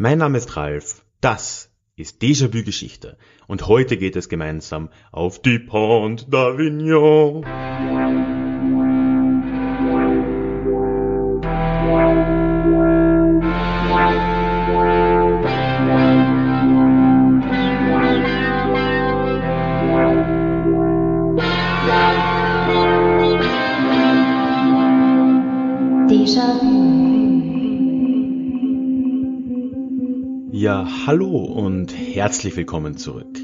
Mein Name ist Ralf, das ist Déjà-vu Geschichte und heute geht es gemeinsam auf die Pont d'Avignon. Ja, hallo und herzlich willkommen zurück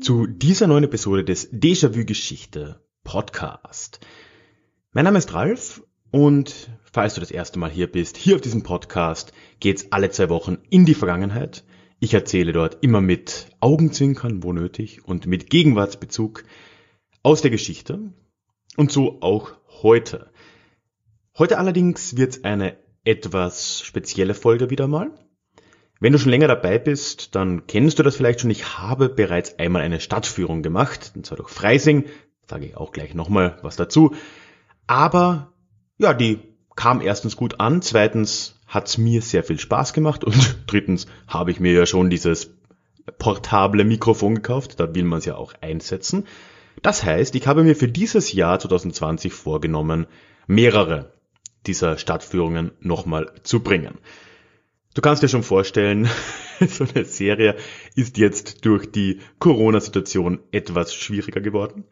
zu dieser neuen Episode des Déjà-vu Geschichte Podcast. Mein Name ist Ralf und falls du das erste Mal hier bist, hier auf diesem Podcast geht's alle zwei Wochen in die Vergangenheit. Ich erzähle dort immer mit Augenzwinkern, wo nötig, und mit Gegenwartsbezug aus der Geschichte. Und so auch heute. Heute allerdings wird's eine etwas spezielle Folge wieder mal. Wenn du schon länger dabei bist, dann kennst du das vielleicht schon. Ich habe bereits einmal eine Stadtführung gemacht, und zwar durch Freising. Sage ich auch gleich nochmal was dazu. Aber ja, die kam erstens gut an, zweitens hat's mir sehr viel Spaß gemacht und drittens habe ich mir ja schon dieses portable Mikrofon gekauft. Da will man es ja auch einsetzen. Das heißt, ich habe mir für dieses Jahr 2020 vorgenommen, mehrere dieser Stadtführungen nochmal zu bringen. Du kannst dir schon vorstellen, so eine Serie ist jetzt durch die Corona-Situation etwas schwieriger geworden.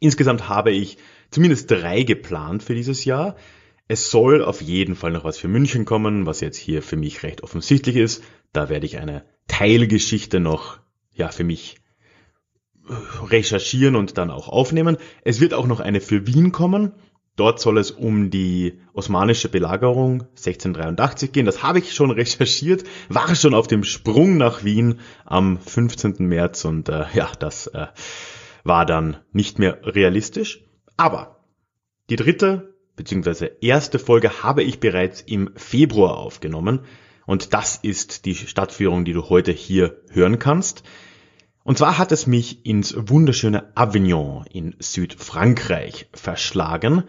Insgesamt habe ich zumindest drei geplant für dieses Jahr. Es soll auf jeden Fall noch was für München kommen, was jetzt hier für mich recht offensichtlich ist. Da werde ich eine Teilgeschichte noch, ja, für mich recherchieren und dann auch aufnehmen. Es wird auch noch eine für Wien kommen. Dort soll es um die osmanische Belagerung 1683 gehen. Das habe ich schon recherchiert, war schon auf dem Sprung nach Wien am 15. März und äh, ja, das äh, war dann nicht mehr realistisch. Aber die dritte bzw. erste Folge habe ich bereits im Februar aufgenommen und das ist die Stadtführung, die du heute hier hören kannst. Und zwar hat es mich ins wunderschöne Avignon in Südfrankreich verschlagen.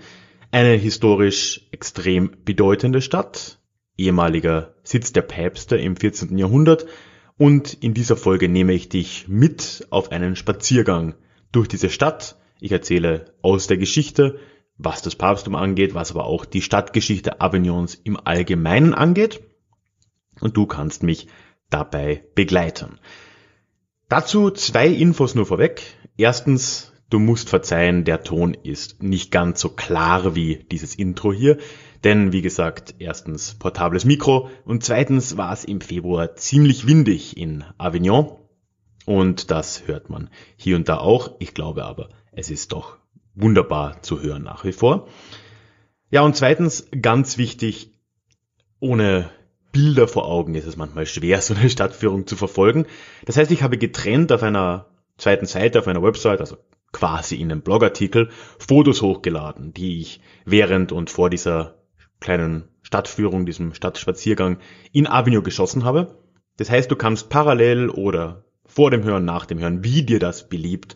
Eine historisch extrem bedeutende Stadt, ehemaliger Sitz der Päpste im 14. Jahrhundert. Und in dieser Folge nehme ich dich mit auf einen Spaziergang durch diese Stadt. Ich erzähle aus der Geschichte, was das Papsttum angeht, was aber auch die Stadtgeschichte Avignons im Allgemeinen angeht. Und du kannst mich dabei begleiten. Dazu zwei Infos nur vorweg. Erstens, du musst verzeihen, der Ton ist nicht ganz so klar wie dieses Intro hier. Denn wie gesagt, erstens portables Mikro und zweitens war es im Februar ziemlich windig in Avignon. Und das hört man hier und da auch. Ich glaube aber, es ist doch wunderbar zu hören nach wie vor. Ja, und zweitens, ganz wichtig, ohne Bilder vor Augen ist es manchmal schwer, so eine Stadtführung zu verfolgen. Das heißt, ich habe getrennt auf einer zweiten Seite, auf einer Website, also quasi in einem Blogartikel, Fotos hochgeladen, die ich während und vor dieser kleinen Stadtführung, diesem Stadtspaziergang in Avignon geschossen habe. Das heißt, du kannst parallel oder vor dem Hören, nach dem Hören, wie dir das beliebt,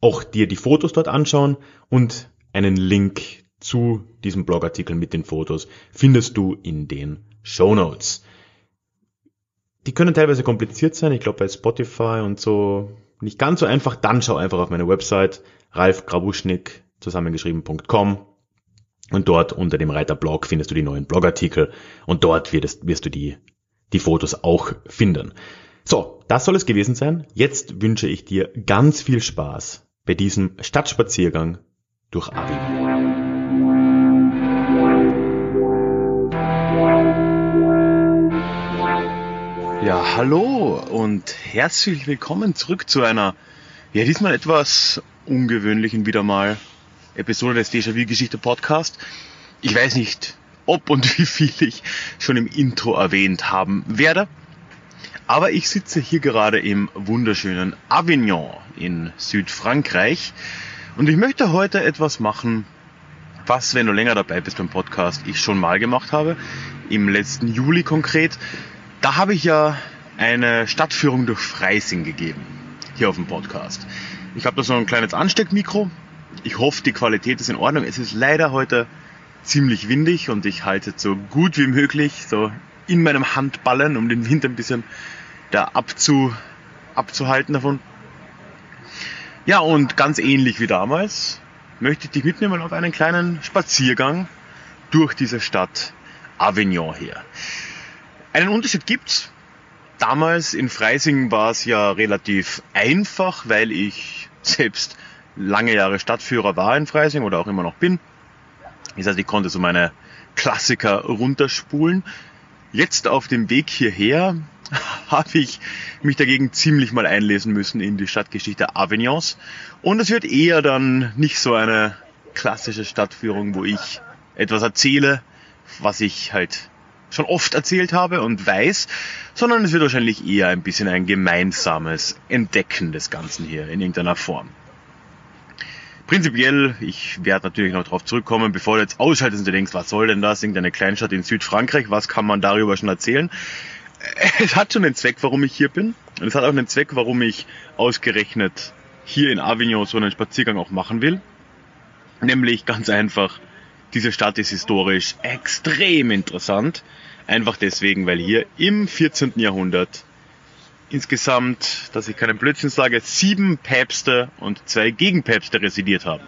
auch dir die Fotos dort anschauen und einen Link zu diesem Blogartikel mit den Fotos findest du in den Show Notes. Die können teilweise kompliziert sein. Ich glaube bei Spotify und so nicht ganz so einfach. Dann schau einfach auf meine Website ralfgrabuschnick zusammengeschrieben.com und dort unter dem Reiter Blog findest du die neuen Blogartikel und dort wirst, wirst du die, die Fotos auch finden. So, das soll es gewesen sein. Jetzt wünsche ich dir ganz viel Spaß bei diesem Stadtspaziergang durch Avignon. Ja, hallo und herzlich willkommen zurück zu einer, ja, diesmal etwas ungewöhnlichen wieder mal Episode des Déjà-vu Geschichte Podcast. Ich weiß nicht, ob und wie viel ich schon im Intro erwähnt haben werde. Aber ich sitze hier gerade im wunderschönen Avignon in Südfrankreich und ich möchte heute etwas machen, was, wenn du länger dabei bist beim Podcast, ich schon mal gemacht habe. Im letzten Juli konkret. Da habe ich ja eine Stadtführung durch Freising gegeben, hier auf dem Podcast. Ich habe da so ein kleines Ansteckmikro. Ich hoffe, die Qualität ist in Ordnung. Es ist leider heute ziemlich windig und ich halte so gut wie möglich, so in meinem Handballen, um den Wind ein bisschen da abzu, abzuhalten davon. Ja, und ganz ähnlich wie damals möchte ich dich mitnehmen auf einen kleinen Spaziergang durch diese Stadt Avignon her. Einen Unterschied gibt's. Damals in Freising war es ja relativ einfach, weil ich selbst lange Jahre Stadtführer war in Freising oder auch immer noch bin. Das heißt, ich konnte so meine Klassiker runterspulen. Jetzt auf dem Weg hierher habe ich mich dagegen ziemlich mal einlesen müssen in die Stadtgeschichte Avignons. Und es wird eher dann nicht so eine klassische Stadtführung, wo ich etwas erzähle, was ich halt schon oft erzählt habe und weiß, sondern es wird wahrscheinlich eher ein bisschen ein gemeinsames Entdecken des Ganzen hier in irgendeiner Form. Prinzipiell, ich werde natürlich noch darauf zurückkommen, bevor du jetzt ausschaltest und du denkst, was soll denn das, irgendeine Kleinstadt in Südfrankreich, was kann man darüber schon erzählen? Es hat schon einen Zweck, warum ich hier bin. Und es hat auch einen Zweck, warum ich ausgerechnet hier in Avignon so einen Spaziergang auch machen will. Nämlich ganz einfach, diese Stadt ist historisch extrem interessant. Einfach deswegen, weil hier im 14. Jahrhundert insgesamt, dass ich keinen Blödsinn sage, sieben Päpste und zwei Gegenpäpste residiert haben.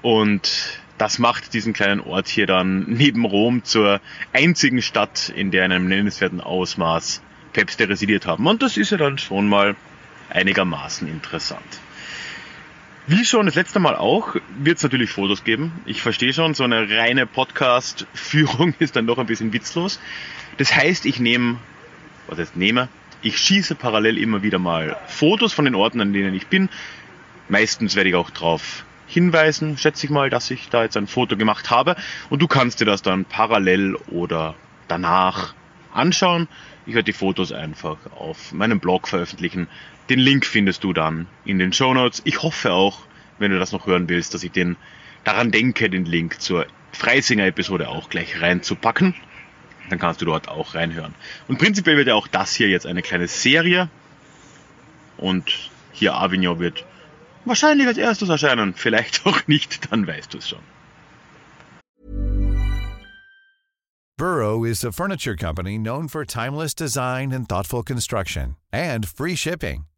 Und das macht diesen kleinen Ort hier dann neben Rom zur einzigen Stadt, in der in einem nennenswerten Ausmaß Päpste residiert haben. Und das ist ja dann schon mal einigermaßen interessant. Wie schon das letzte Mal auch, wird es natürlich Fotos geben. Ich verstehe schon, so eine reine Podcast-Führung ist dann doch ein bisschen witzlos. Das heißt, ich nehme, was heißt nehme, ich schieße parallel immer wieder mal Fotos von den Orten, an denen ich bin. Meistens werde ich auch darauf hinweisen, schätze ich mal, dass ich da jetzt ein Foto gemacht habe. Und du kannst dir das dann parallel oder danach anschauen. Ich werde die Fotos einfach auf meinem Blog veröffentlichen. Den Link findest du dann in den Show Notes. Ich hoffe auch, wenn du das noch hören willst, dass ich den daran denke, den Link zur Freisinger Episode auch gleich reinzupacken dann kannst du dort auch reinhören. Und prinzipiell wird ja auch das hier jetzt eine kleine Serie. Und hier Avignon wird wahrscheinlich als erstes erscheinen. Vielleicht auch nicht, dann weißt du es schon. Burrow is a furniture company known for timeless design and thoughtful construction. And free shipping.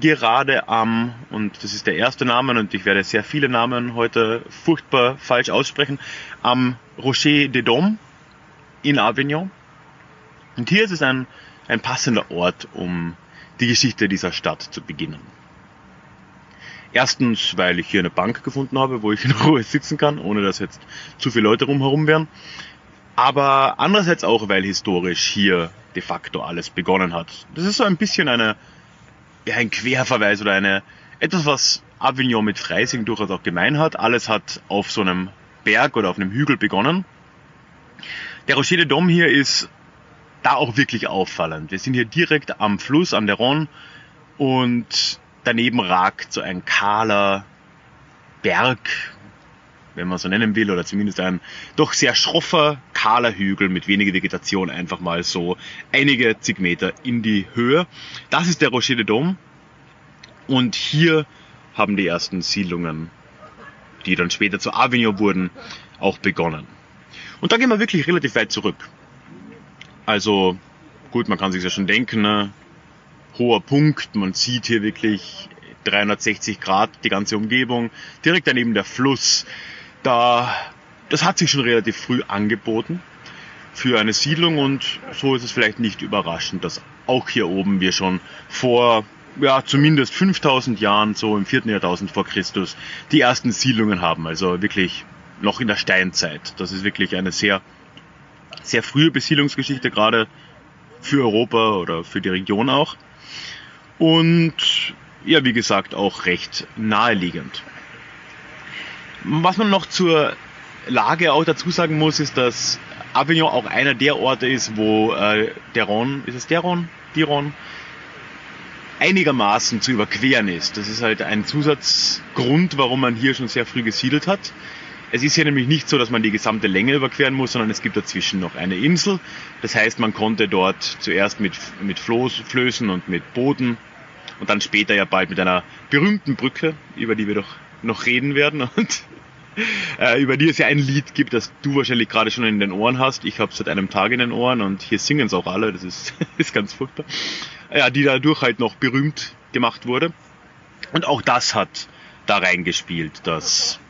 gerade am, und das ist der erste Name und ich werde sehr viele Namen heute furchtbar falsch aussprechen, am Rocher des Doms in Avignon. Und hier ist es ein, ein passender Ort, um die Geschichte dieser Stadt zu beginnen. Erstens, weil ich hier eine Bank gefunden habe, wo ich in Ruhe sitzen kann, ohne dass jetzt zu viele Leute rumherum wären. Aber andererseits auch, weil historisch hier de facto alles begonnen hat. Das ist so ein bisschen eine, ja, ein Querverweis oder eine, etwas, was Avignon mit Freising durchaus auch gemein hat. Alles hat auf so einem Berg oder auf einem Hügel begonnen. Der Rocher de Dom hier ist da auch wirklich auffallend. Wir sind hier direkt am Fluss, an der Ron und daneben ragt so ein kahler Berg, wenn man so nennen will, oder zumindest ein doch sehr schroffer, kahler Hügel mit weniger Vegetation einfach mal so einige zig Meter in die Höhe. Das ist der Rocher de Dom und hier haben die ersten Siedlungen, die dann später zu Avignon wurden, auch begonnen. Und da gehen wir wirklich relativ weit zurück. Also gut, man kann sich ja schon denken, ne? hoher Punkt, man sieht hier wirklich 360 Grad die ganze Umgebung, direkt daneben der Fluss. Da, das hat sich schon relativ früh angeboten für eine Siedlung und so ist es vielleicht nicht überraschend, dass auch hier oben wir schon vor ja, zumindest 5000 Jahren, so im vierten Jahrtausend vor Christus, die ersten Siedlungen haben. Also wirklich noch in der Steinzeit. Das ist wirklich eine sehr sehr frühe Besiedlungsgeschichte, gerade für Europa oder für die Region auch. Und ja, wie gesagt, auch recht naheliegend. Was man noch zur Lage auch dazu sagen muss, ist, dass Avignon auch einer der Orte ist, wo äh, der ist es der? Diron einigermaßen zu überqueren ist. Das ist halt ein Zusatzgrund, warum man hier schon sehr früh gesiedelt hat. Es ist ja nämlich nicht so, dass man die gesamte Länge überqueren muss, sondern es gibt dazwischen noch eine Insel. Das heißt, man konnte dort zuerst mit, mit Floß, Flößen und mit Booten und dann später ja bald mit einer berühmten Brücke, über die wir doch noch reden werden und äh, über die es ja ein Lied gibt, das du wahrscheinlich gerade schon in den Ohren hast. Ich habe es seit einem Tag in den Ohren und hier singen es auch alle, das ist, ist ganz furchtbar. Ja, die dadurch halt noch berühmt gemacht wurde. Und auch das hat da reingespielt, dass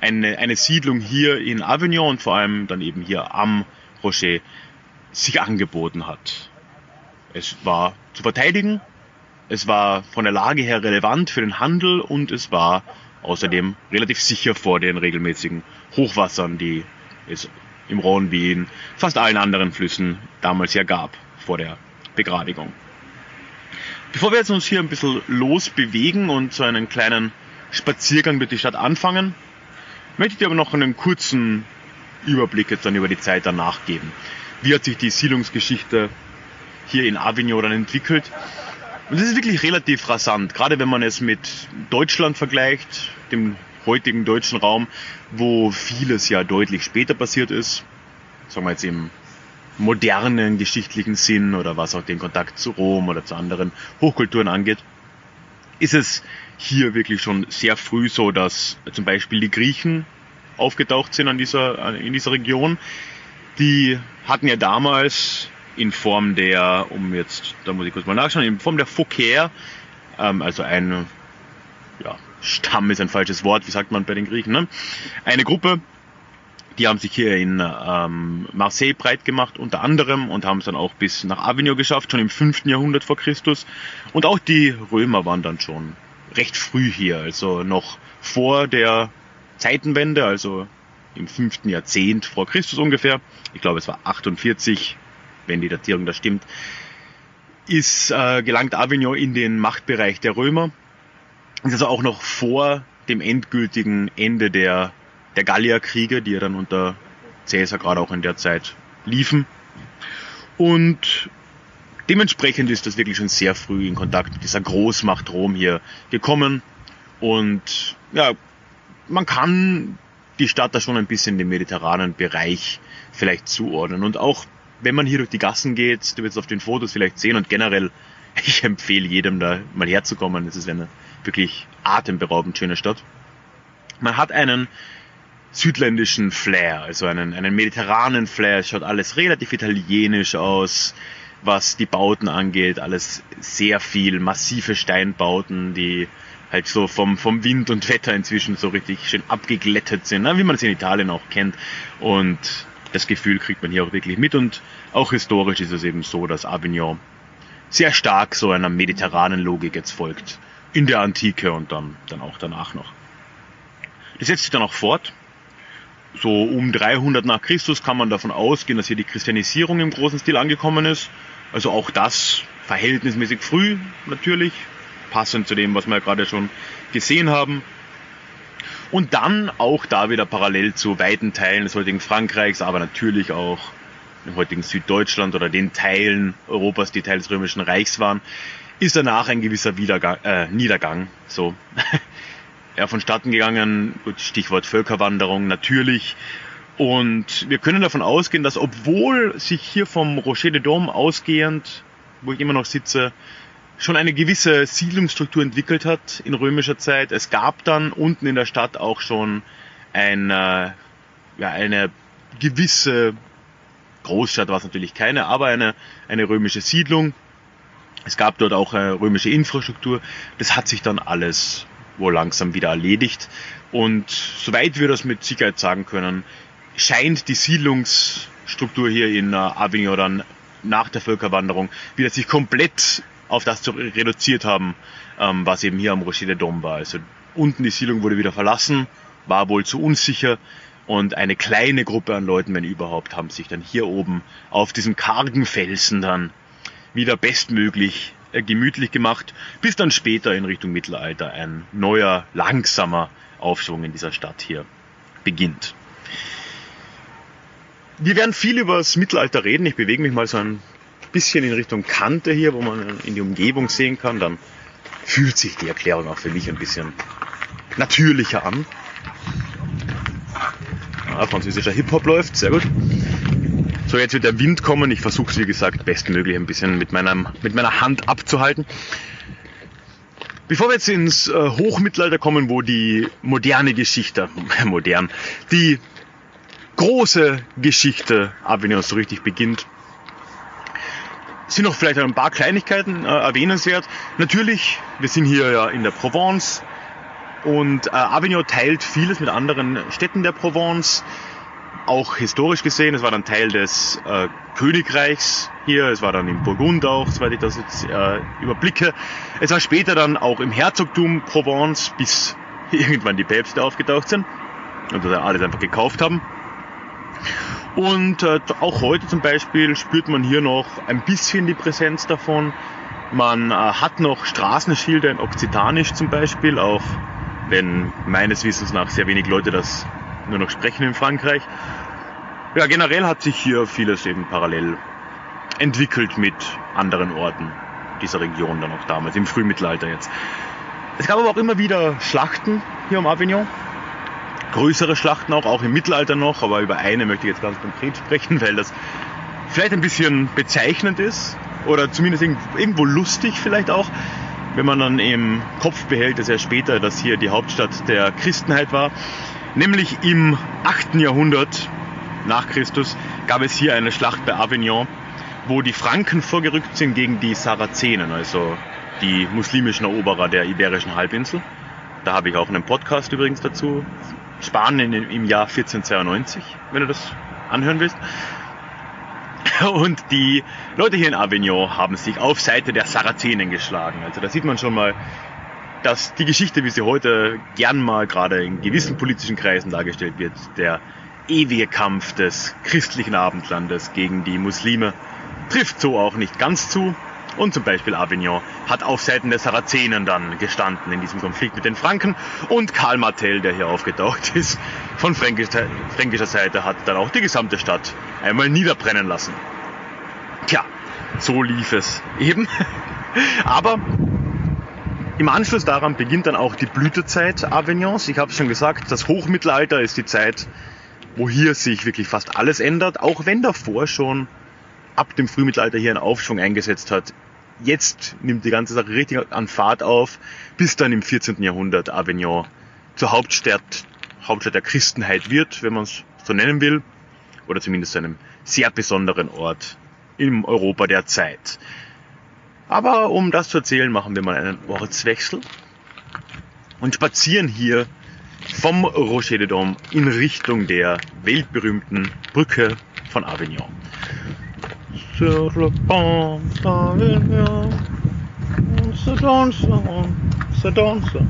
eine, eine Siedlung hier in Avignon und vor allem dann eben hier am Rocher sich angeboten hat. Es war zu verteidigen, es war von der Lage her relevant für den Handel und es war außerdem relativ sicher vor den regelmäßigen Hochwassern, die es im Rhône wie in fast allen anderen Flüssen damals ja gab vor der Begradigung. Bevor wir jetzt uns hier ein bisschen losbewegen und so einen kleinen Spaziergang durch die Stadt anfangen, möchte ich dir aber noch einen kurzen Überblick jetzt dann über die Zeit danach geben. Wie hat sich die Siedlungsgeschichte hier in Avignon dann entwickelt? Und das ist wirklich relativ rasant, gerade wenn man es mit Deutschland vergleicht, dem heutigen deutschen Raum, wo vieles ja deutlich später passiert ist. Sagen wir jetzt im modernen geschichtlichen Sinn oder was auch den Kontakt zu Rom oder zu anderen Hochkulturen angeht, ist es hier wirklich schon sehr früh so, dass zum Beispiel die Griechen aufgetaucht sind an dieser, in dieser Region. Die hatten ja damals in Form der, um jetzt, da muss ich kurz mal nachschauen, in Form der Phoker, ähm, also ein ja, Stamm ist ein falsches Wort, wie sagt man bei den Griechen, ne? eine Gruppe, die haben sich hier in ähm, Marseille breit gemacht, unter anderem, und haben es dann auch bis nach Avignon geschafft, schon im 5. Jahrhundert vor Christus. Und auch die Römer waren dann schon recht früh hier, also noch vor der Zeitenwende, also im 5. Jahrzehnt vor Christus ungefähr. Ich glaube, es war 48, wenn die Datierung da stimmt, ist äh, gelangt Avignon in den Machtbereich der Römer. Ist also auch noch vor dem endgültigen Ende der der Gallierkriege, die ja dann unter Caesar gerade auch in der Zeit liefen. Und dementsprechend ist das wirklich schon sehr früh in Kontakt mit dieser Großmacht Rom hier gekommen. Und ja, man kann die Stadt da schon ein bisschen dem mediterranen Bereich vielleicht zuordnen. Und auch wenn man hier durch die Gassen geht, du wirst es auf den Fotos vielleicht sehen und generell, ich empfehle jedem da mal herzukommen. Es ist eine wirklich atemberaubend schöne Stadt. Man hat einen südländischen Flair, also einen, einen mediterranen Flair. Es schaut alles relativ italienisch aus, was die Bauten angeht. Alles sehr viel massive Steinbauten, die halt so vom, vom Wind und Wetter inzwischen so richtig schön abgeglättet sind, wie man es in Italien auch kennt. Und das Gefühl kriegt man hier auch wirklich mit. Und auch historisch ist es eben so, dass Avignon sehr stark so einer mediterranen Logik jetzt folgt. In der Antike und dann, dann auch danach noch. Das setzt sich dann auch fort so um 300 nach Christus kann man davon ausgehen, dass hier die Christianisierung im großen Stil angekommen ist. Also auch das verhältnismäßig früh natürlich, passend zu dem, was wir ja gerade schon gesehen haben. Und dann auch da wieder parallel zu weiten Teilen des heutigen Frankreichs, aber natürlich auch im heutigen Süddeutschland oder den Teilen Europas, die Teil des Römischen Reichs waren, ist danach ein gewisser Wiedergang, äh, Niedergang. So. ja, vonstatten gegangen. Stichwort Völkerwanderung natürlich. Und wir können davon ausgehen, dass obwohl sich hier vom Rocher de Dome ausgehend, wo ich immer noch sitze, schon eine gewisse Siedlungsstruktur entwickelt hat in römischer Zeit. Es gab dann unten in der Stadt auch schon eine, ja, eine gewisse Großstadt war es natürlich keine, aber eine, eine römische Siedlung. Es gab dort auch eine römische Infrastruktur. Das hat sich dann alles wohl langsam wieder erledigt. Und soweit wir das mit Sicherheit sagen können, scheint die Siedlungsstruktur hier in äh, Avignon dann nach der Völkerwanderung wieder sich komplett auf das zu reduziert haben, ähm, was eben hier am Rocher de Dom war. Also unten die Siedlung wurde wieder verlassen, war wohl zu unsicher und eine kleine Gruppe an Leuten, wenn überhaupt, haben sich dann hier oben auf diesem kargen Felsen dann wieder bestmöglich äh, gemütlich gemacht, bis dann später in Richtung Mittelalter ein neuer, langsamer Aufschwung in dieser Stadt hier beginnt. Wir werden viel über das Mittelalter reden. Ich bewege mich mal so ein bisschen in Richtung Kante hier, wo man in die Umgebung sehen kann, dann fühlt sich die Erklärung auch für mich ein bisschen natürlicher an. Ah, französischer Hip-Hop läuft, sehr gut. So, jetzt wird der Wind kommen. Ich versuche es, wie gesagt, bestmöglich ein bisschen mit, meinem, mit meiner Hand abzuhalten. Bevor wir jetzt ins äh, Hochmittelalter kommen, wo die moderne Geschichte, modern, die große Geschichte Avignons so richtig beginnt, sind noch vielleicht ein paar Kleinigkeiten äh, erwähnenswert. Natürlich, wir sind hier ja in der Provence und äh, Avignon teilt vieles mit anderen Städten der Provence auch historisch gesehen, es war dann Teil des äh, Königreichs hier, es war dann im Burgund auch, soweit ich das jetzt äh, überblicke. Es war später dann auch im Herzogtum Provence, bis irgendwann die Päpste aufgetaucht sind und das alles einfach gekauft haben. Und äh, auch heute zum Beispiel spürt man hier noch ein bisschen die Präsenz davon. Man äh, hat noch Straßenschilder in Okzitanisch zum Beispiel, auch wenn meines Wissens nach sehr wenig Leute das nur noch sprechen in Frankreich. Ja, generell hat sich hier vieles eben parallel entwickelt mit anderen Orten dieser Region dann auch damals, im Frühmittelalter jetzt. Es gab aber auch immer wieder Schlachten hier um Avignon. Größere Schlachten auch, auch im Mittelalter noch, aber über eine möchte ich jetzt ganz konkret sprechen, weil das vielleicht ein bisschen bezeichnend ist oder zumindest irgendwo lustig vielleicht auch, wenn man dann im Kopf behält, dass ja später das hier die Hauptstadt der Christenheit war. Nämlich im 8. Jahrhundert nach Christus gab es hier eine Schlacht bei Avignon, wo die Franken vorgerückt sind gegen die Sarazenen, also die muslimischen Eroberer der Iberischen Halbinsel. Da habe ich auch einen Podcast übrigens dazu. Spanien im Jahr 1492, wenn du das anhören willst. Und die Leute hier in Avignon haben sich auf Seite der Sarazenen geschlagen. Also da sieht man schon mal, dass die Geschichte, wie sie heute gern mal gerade in gewissen politischen Kreisen dargestellt wird, der ewige Kampf des christlichen Abendlandes gegen die Muslime, trifft so auch nicht ganz zu. Und zum Beispiel Avignon hat auf Seiten der Sarazenen dann gestanden in diesem Konflikt mit den Franken. Und Karl Martell, der hier aufgetaucht ist, von fränkischer, fränkischer Seite, hat dann auch die gesamte Stadt einmal niederbrennen lassen. Tja, so lief es eben. Aber im Anschluss daran beginnt dann auch die Blütezeit Avignons. Ich habe schon gesagt, das Hochmittelalter ist die Zeit, wo hier sich wirklich fast alles ändert, auch wenn davor schon ab dem Frühmittelalter hier ein Aufschwung eingesetzt hat. Jetzt nimmt die ganze Sache richtig an Fahrt auf, bis dann im 14. Jahrhundert Avignon zur Hauptstadt, Hauptstadt der Christenheit wird, wenn man es so nennen will, oder zumindest zu einem sehr besonderen Ort im Europa der Zeit. Aber um das zu erzählen, machen wir mal einen Ortswechsel und spazieren hier vom Rocher de Dom in Richtung der weltberühmten Brücke von Avignon. Sur le pont d'Avignon, se danse, se danse.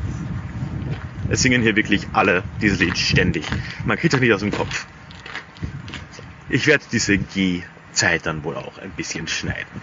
Es singen hier wirklich alle dieses Lied ständig. Man kriegt das nicht aus dem Kopf. Ich werde diese G-Zeit dann wohl auch ein bisschen schneiden.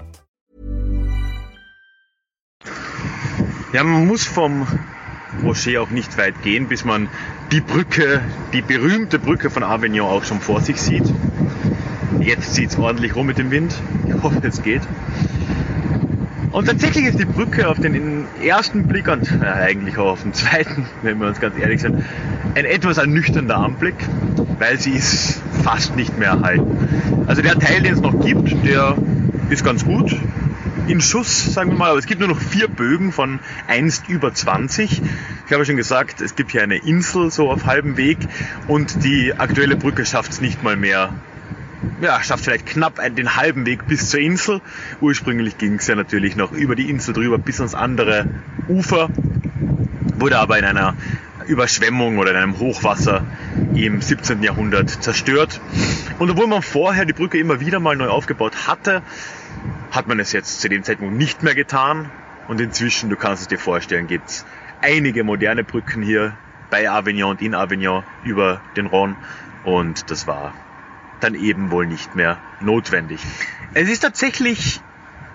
Ja, man muss vom Rocher auch nicht weit gehen, bis man die Brücke, die berühmte Brücke von Avignon auch schon vor sich sieht. Jetzt zieht es ordentlich rum mit dem Wind. Ich hoffe, es geht. Und tatsächlich ist die Brücke auf den ersten Blick und äh, eigentlich auch auf den zweiten, wenn wir uns ganz ehrlich sind, ein etwas ernüchternder Anblick, weil sie ist fast nicht mehr erhalten. Also der Teil, den es noch gibt, der ist ganz gut in Schuss, sagen wir mal, aber es gibt nur noch vier Bögen von einst über 20. Ich habe schon gesagt, es gibt hier eine Insel so auf halbem Weg und die aktuelle Brücke schafft es nicht mal mehr. Ja, schafft vielleicht knapp den halben Weg bis zur Insel. Ursprünglich ging es ja natürlich noch über die Insel drüber bis ans andere Ufer, wurde aber in einer Überschwemmung oder in einem Hochwasser im 17. Jahrhundert zerstört. Und obwohl man vorher die Brücke immer wieder mal neu aufgebaut hatte, hat man es jetzt zu dem Zeitpunkt nicht mehr getan. Und inzwischen, du kannst es dir vorstellen, gibt es einige moderne Brücken hier bei Avignon und in Avignon über den Rhône. Und das war dann eben wohl nicht mehr notwendig. Es ist tatsächlich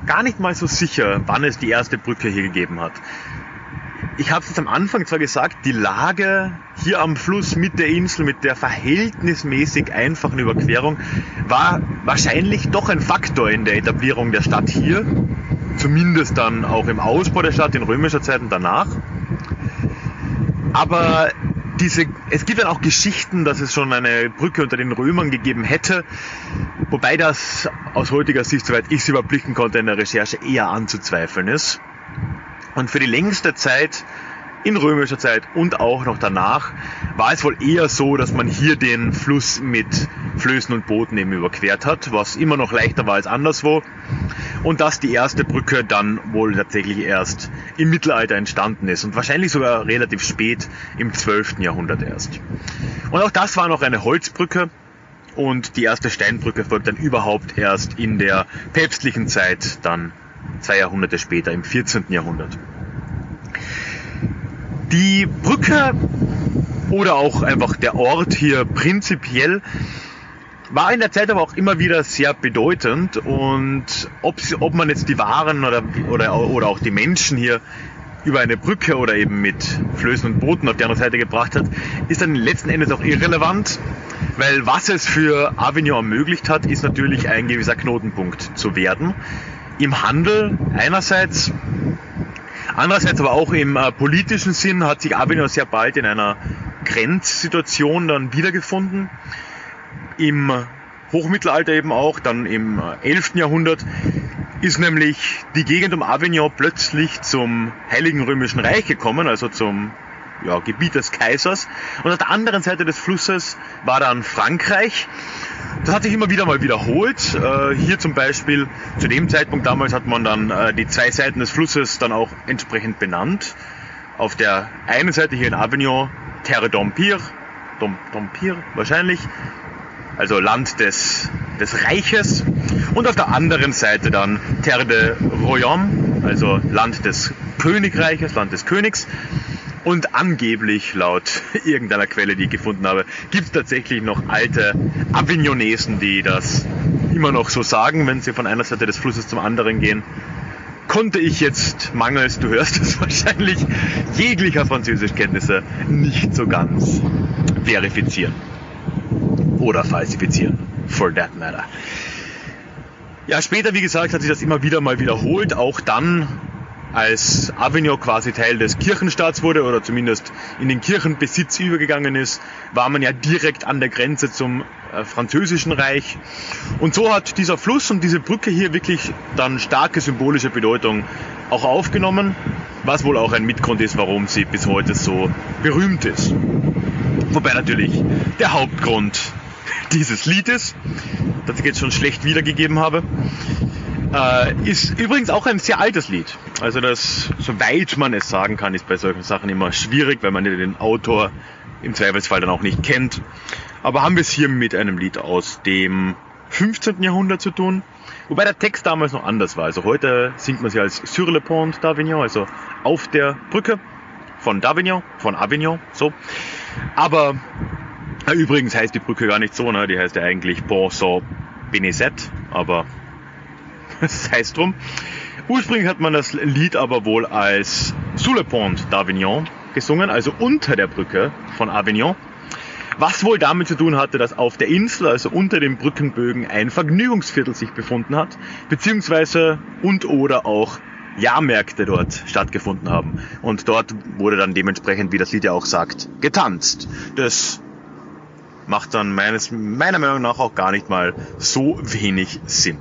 gar nicht mal so sicher, wann es die erste Brücke hier gegeben hat. Ich habe es am Anfang zwar gesagt, die Lage hier am Fluss mit der Insel, mit der verhältnismäßig einfachen Überquerung, war wahrscheinlich doch ein Faktor in der Etablierung der Stadt hier. Zumindest dann auch im Ausbau der Stadt in römischer Zeit und danach. Aber diese, es gibt dann auch Geschichten, dass es schon eine Brücke unter den Römern gegeben hätte, wobei das aus heutiger Sicht, soweit ich es überblicken konnte, in der Recherche eher anzuzweifeln ist. Und für die längste Zeit in römischer Zeit und auch noch danach war es wohl eher so, dass man hier den Fluss mit Flößen und Booten eben überquert hat, was immer noch leichter war als anderswo. Und dass die erste Brücke dann wohl tatsächlich erst im Mittelalter entstanden ist und wahrscheinlich sogar relativ spät im 12. Jahrhundert erst. Und auch das war noch eine Holzbrücke, und die erste Steinbrücke folgt dann überhaupt erst in der päpstlichen Zeit, dann zwei Jahrhunderte später, im 14. Jahrhundert. Die Brücke oder auch einfach der Ort hier prinzipiell war in der Zeit aber auch immer wieder sehr bedeutend und ob, ob man jetzt die Waren oder, oder, oder auch die Menschen hier über eine Brücke oder eben mit Flößen und Booten auf die andere Seite gebracht hat, ist dann letzten Endes auch irrelevant, weil was es für Avignon ermöglicht hat, ist natürlich ein gewisser Knotenpunkt zu werden. Im Handel einerseits Andererseits aber auch im äh, politischen Sinn hat sich Avignon sehr bald in einer Grenzsituation dann wiedergefunden. Im Hochmittelalter eben auch, dann im 11. Äh, Jahrhundert ist nämlich die Gegend um Avignon plötzlich zum Heiligen Römischen Reich gekommen, also zum ja, Gebiet des Kaisers. Und auf der anderen Seite des Flusses war dann Frankreich. Das hat sich immer wieder mal wiederholt. Äh, hier zum Beispiel, zu dem Zeitpunkt damals hat man dann äh, die zwei Seiten des Flusses dann auch entsprechend benannt. Auf der einen Seite hier in Avignon Terre d'Empire, d'Empire wahrscheinlich, also Land des, des Reiches. Und auf der anderen Seite dann Terre de Royaume, also Land des Königreiches, Land des Königs. Und angeblich, laut irgendeiner Quelle, die ich gefunden habe, gibt es tatsächlich noch alte Avignonesen, die das immer noch so sagen, wenn sie von einer Seite des Flusses zum anderen gehen. Konnte ich jetzt mangels, du hörst es wahrscheinlich, jeglicher Französischkenntnisse nicht so ganz verifizieren. Oder falsifizieren, for that matter. Ja, später, wie gesagt, hat sich das immer wieder mal wiederholt, auch dann, als Avignon quasi Teil des Kirchenstaats wurde oder zumindest in den Kirchenbesitz übergegangen ist, war man ja direkt an der Grenze zum äh, französischen Reich. Und so hat dieser Fluss und diese Brücke hier wirklich dann starke symbolische Bedeutung auch aufgenommen, was wohl auch ein Mitgrund ist, warum sie bis heute so berühmt ist. Wobei natürlich der Hauptgrund dieses Liedes, das ich jetzt schon schlecht wiedergegeben habe, äh, ist übrigens auch ein sehr altes Lied. Also das, soweit man es sagen kann, ist bei solchen Sachen immer schwierig, weil man den Autor im Zweifelsfall dann auch nicht kennt. Aber haben wir es hier mit einem Lied aus dem 15. Jahrhundert zu tun. Wobei der Text damals noch anders war. Also heute singt man sie als Sur le Pont d'Avignon, also auf der Brücke von d'Avignon, von Avignon, so. Aber äh, übrigens heißt die Brücke gar nicht so, ne? die heißt ja eigentlich Pont Saint-Benezet, aber das heißt drum. Ursprünglich hat man das Lied aber wohl als Sous le Pont d'Avignon gesungen, also unter der Brücke von Avignon. Was wohl damit zu tun hatte, dass auf der Insel, also unter den Brückenbögen, ein Vergnügungsviertel sich befunden hat, beziehungsweise und oder auch Jahrmärkte dort stattgefunden haben. Und dort wurde dann dementsprechend, wie das Lied ja auch sagt, getanzt. Das macht dann meines, meiner Meinung nach auch gar nicht mal so wenig Sinn.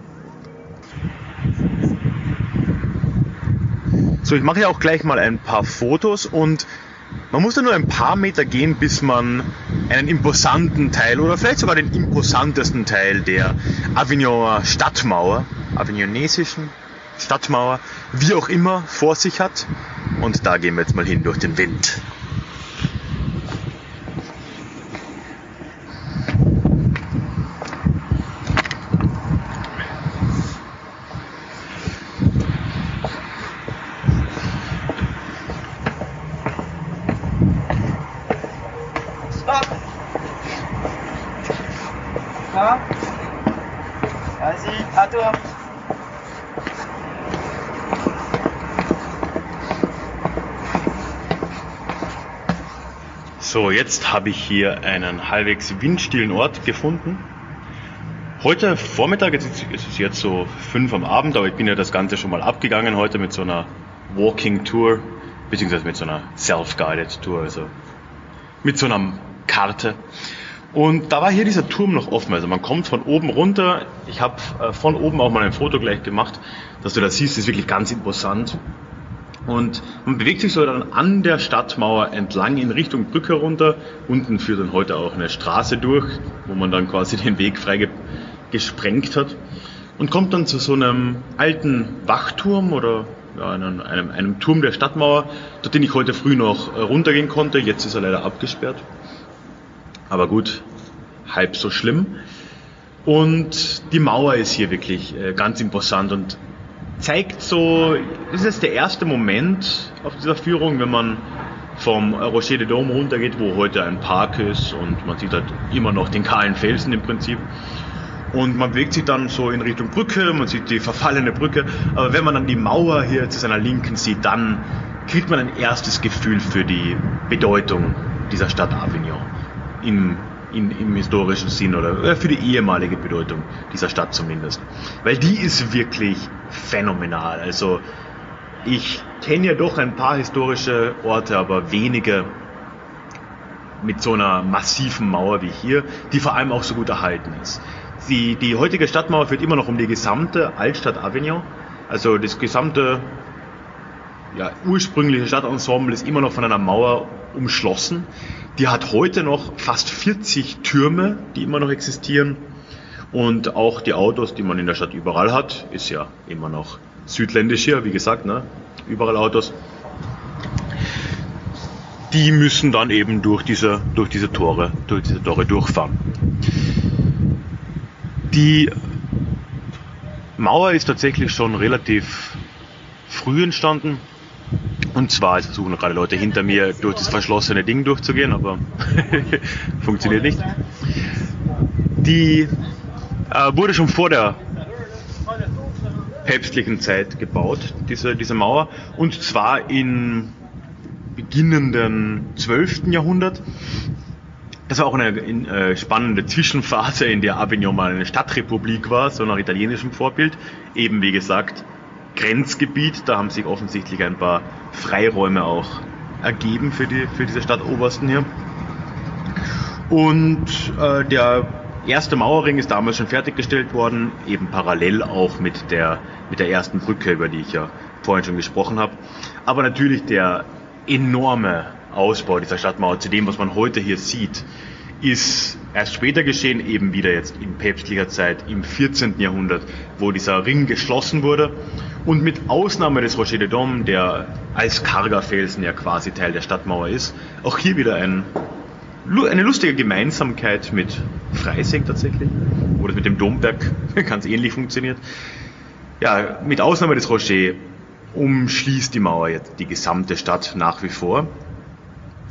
So, ich mache ja auch gleich mal ein paar Fotos und man muss da nur ein paar Meter gehen, bis man einen imposanten Teil oder vielleicht sogar den imposantesten Teil der Avignoner Stadtmauer, avignonesischen Stadtmauer, wie auch immer, vor sich hat. Und da gehen wir jetzt mal hin durch den Wind. Jetzt habe ich hier einen halbwegs windstillen Ort gefunden. Heute Vormittag, jetzt es ist jetzt so fünf am Abend, aber ich bin ja das Ganze schon mal abgegangen heute mit so einer Walking Tour, beziehungsweise mit so einer Self-Guided Tour, also mit so einer Karte. Und da war hier dieser Turm noch offen, also man kommt von oben runter. Ich habe äh, von oben auch mal ein Foto gleich gemacht, dass du das siehst, ist wirklich ganz imposant. Und man bewegt sich so dann an der Stadtmauer entlang in Richtung Brücke runter. Unten führt dann heute auch eine Straße durch, wo man dann quasi den Weg frei ge gesprengt hat. Und kommt dann zu so einem alten Wachturm oder ja, einem, einem, einem Turm der Stadtmauer, durch den ich heute früh noch äh, runtergehen konnte. Jetzt ist er leider abgesperrt. Aber gut, halb so schlimm. Und die Mauer ist hier wirklich äh, ganz imposant und zeigt so, das ist der erste Moment auf dieser Führung, wenn man vom Rocher de Dome runtergeht, wo heute ein Park ist und man sieht halt immer noch den kahlen Felsen im Prinzip. Und man bewegt sich dann so in Richtung Brücke, man sieht die verfallene Brücke, aber wenn man dann die Mauer hier zu seiner Linken sieht, dann kriegt man ein erstes Gefühl für die Bedeutung dieser Stadt Avignon im in, im historischen Sinn oder für die ehemalige Bedeutung dieser Stadt zumindest. Weil die ist wirklich phänomenal. Also ich kenne ja doch ein paar historische Orte, aber wenige mit so einer massiven Mauer wie hier, die vor allem auch so gut erhalten ist. Die, die heutige Stadtmauer führt immer noch um die gesamte Altstadt Avignon. Also das gesamte ja, ursprüngliche Stadtensemble ist immer noch von einer Mauer umschlossen. Die hat heute noch fast 40 Türme, die immer noch existieren. Und auch die Autos, die man in der Stadt überall hat, ist ja immer noch südländisch hier, wie gesagt, ne? überall Autos. Die müssen dann eben durch diese, durch diese Tore, durch diese Tore durchfahren. Die Mauer ist tatsächlich schon relativ früh entstanden. Und zwar, es versuchen gerade Leute hinter mir durch das verschlossene Ding durchzugehen, aber funktioniert nicht. Die äh, wurde schon vor der päpstlichen Zeit gebaut, diese, diese Mauer, und zwar im beginnenden 12. Jahrhundert. Das war auch eine äh, spannende Zwischenphase, in der Avignon mal eine Stadtrepublik war, so nach italienischem Vorbild. Eben wie gesagt, Grenzgebiet. Da haben sich offensichtlich ein paar Freiräume auch ergeben für, die, für diese Stadtobersten hier. Und äh, der erste Mauerring ist damals schon fertiggestellt worden, eben parallel auch mit der, mit der ersten Brücke, über die ich ja vorhin schon gesprochen habe. Aber natürlich der enorme Ausbau dieser Stadtmauer zu dem, was man heute hier sieht, ist erst später geschehen, eben wieder jetzt in päpstlicher Zeit im 14. Jahrhundert, wo dieser Ring geschlossen wurde. Und mit Ausnahme des Rocher de Dom, der als Kargerfelsen ja quasi Teil der Stadtmauer ist, auch hier wieder ein, eine lustige Gemeinsamkeit mit Freising tatsächlich, wo das mit dem Domberg ganz ähnlich funktioniert. Ja, mit Ausnahme des Rocher umschließt die Mauer jetzt die gesamte Stadt nach wie vor.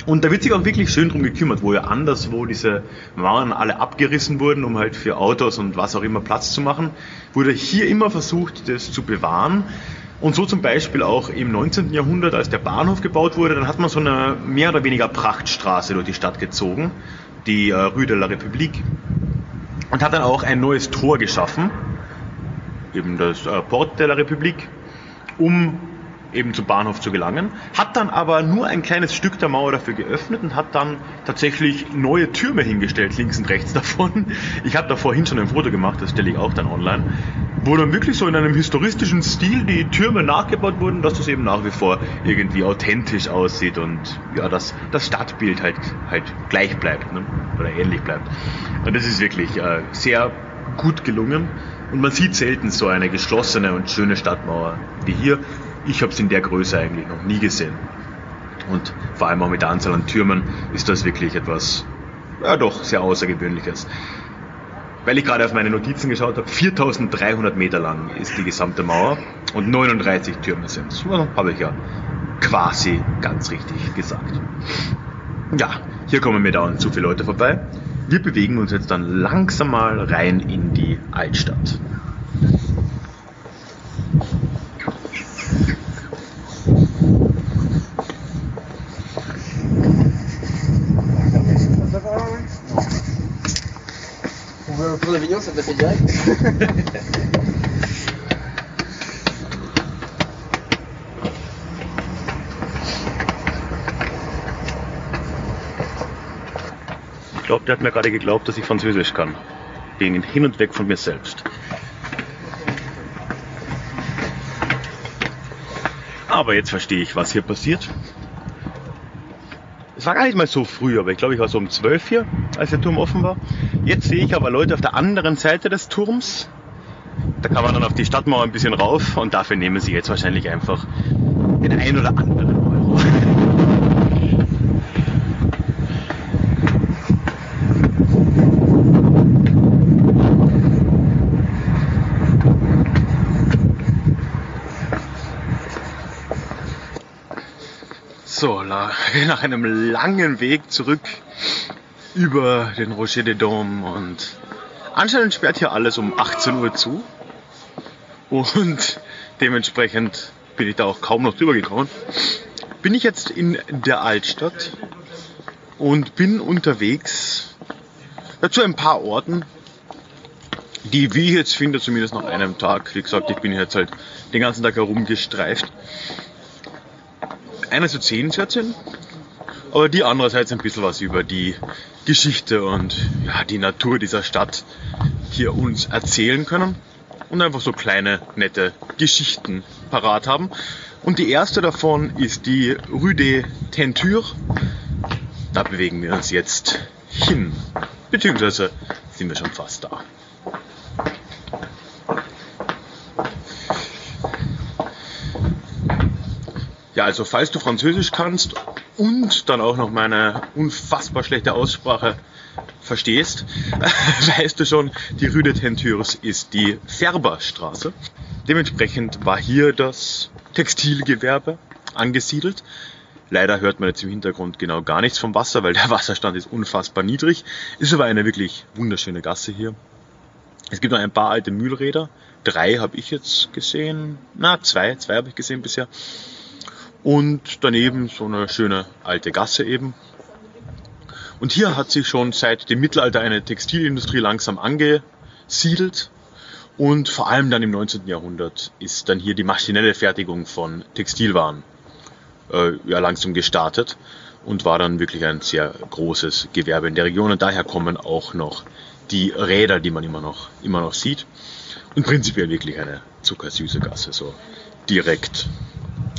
Und da wird sich auch wirklich schön drum gekümmert, wo ja anderswo diese Mauern alle abgerissen wurden, um halt für Autos und was auch immer Platz zu machen, wurde hier immer versucht, das zu bewahren. Und so zum Beispiel auch im 19. Jahrhundert, als der Bahnhof gebaut wurde, dann hat man so eine mehr oder weniger Prachtstraße durch die Stadt gezogen, die äh, Rue de la République, und hat dann auch ein neues Tor geschaffen, eben das äh, Porte de la République, um eben zum Bahnhof zu gelangen, hat dann aber nur ein kleines Stück der Mauer dafür geöffnet und hat dann tatsächlich neue Türme hingestellt, links und rechts davon. Ich habe da vorhin schon ein Foto gemacht, das stelle ich auch dann online, wo dann wirklich so in einem historistischen Stil die Türme nachgebaut wurden, dass das eben nach wie vor irgendwie authentisch aussieht und ja, dass das Stadtbild halt, halt gleich bleibt ne? oder ähnlich bleibt. Und das ist wirklich äh, sehr gut gelungen. Und man sieht selten so eine geschlossene und schöne Stadtmauer wie hier. Ich habe es in der Größe eigentlich noch nie gesehen. Und vor allem auch mit der Anzahl an Türmen ist das wirklich etwas, ja doch, sehr Außergewöhnliches. Weil ich gerade auf meine Notizen geschaut habe, 4300 Meter lang ist die gesamte Mauer und 39 Türme sind es. Also, habe ich ja quasi ganz richtig gesagt. Ja, hier kommen mir dauernd zu viele Leute vorbei. Wir bewegen uns jetzt dann langsam mal rein in die Altstadt. d'Avignon, ça te direct Ich glaube, der hat mir gerade geglaubt, dass ich Französisch kann. Ging hin und weg von mir selbst. Aber jetzt verstehe ich, was hier passiert. Es war gar nicht mal so früh, aber ich glaube, ich war so um 12 hier, als der Turm offen war. Jetzt sehe ich aber Leute auf der anderen Seite des Turms. Da kann man dann auf die Stadtmauer ein bisschen rauf und dafür nehmen sie jetzt wahrscheinlich einfach den ein oder anderen So, nach einem langen Weg zurück über den Rocher de Dôme und anscheinend sperrt hier alles um 18 Uhr zu und dementsprechend bin ich da auch kaum noch drüber gekommen. Bin ich jetzt in der Altstadt und bin unterwegs ja, zu ein paar Orten, die wie ich jetzt finde, zumindest nach einem Tag, wie gesagt, ich bin jetzt halt den ganzen Tag herumgestreift, einerseits sehenswert sind, aber die andererseits ein bisschen was über die Geschichte und ja, die Natur dieser Stadt hier uns erzählen können und einfach so kleine, nette Geschichten parat haben. Und die erste davon ist die Rue des Tentures. Da bewegen wir uns jetzt hin. Beziehungsweise sind wir schon fast da. Ja, also falls du Französisch kannst und dann auch noch meine unfassbar schlechte Aussprache verstehst, weißt du schon, die Rue des Tentures ist die Färberstraße. Dementsprechend war hier das Textilgewerbe angesiedelt. Leider hört man jetzt im Hintergrund genau gar nichts vom Wasser, weil der Wasserstand ist unfassbar niedrig. Ist aber eine wirklich wunderschöne Gasse hier. Es gibt noch ein paar alte Mühlräder. Drei habe ich jetzt gesehen. Na, zwei, zwei habe ich gesehen bisher. Und daneben so eine schöne alte Gasse eben. Und hier hat sich schon seit dem Mittelalter eine Textilindustrie langsam angesiedelt. Und vor allem dann im 19. Jahrhundert ist dann hier die maschinelle Fertigung von Textilwaren äh, ja, langsam gestartet und war dann wirklich ein sehr großes Gewerbe in der Region. Und daher kommen auch noch die Räder, die man immer noch, immer noch sieht. Und prinzipiell wirklich eine zuckersüße Gasse, so direkt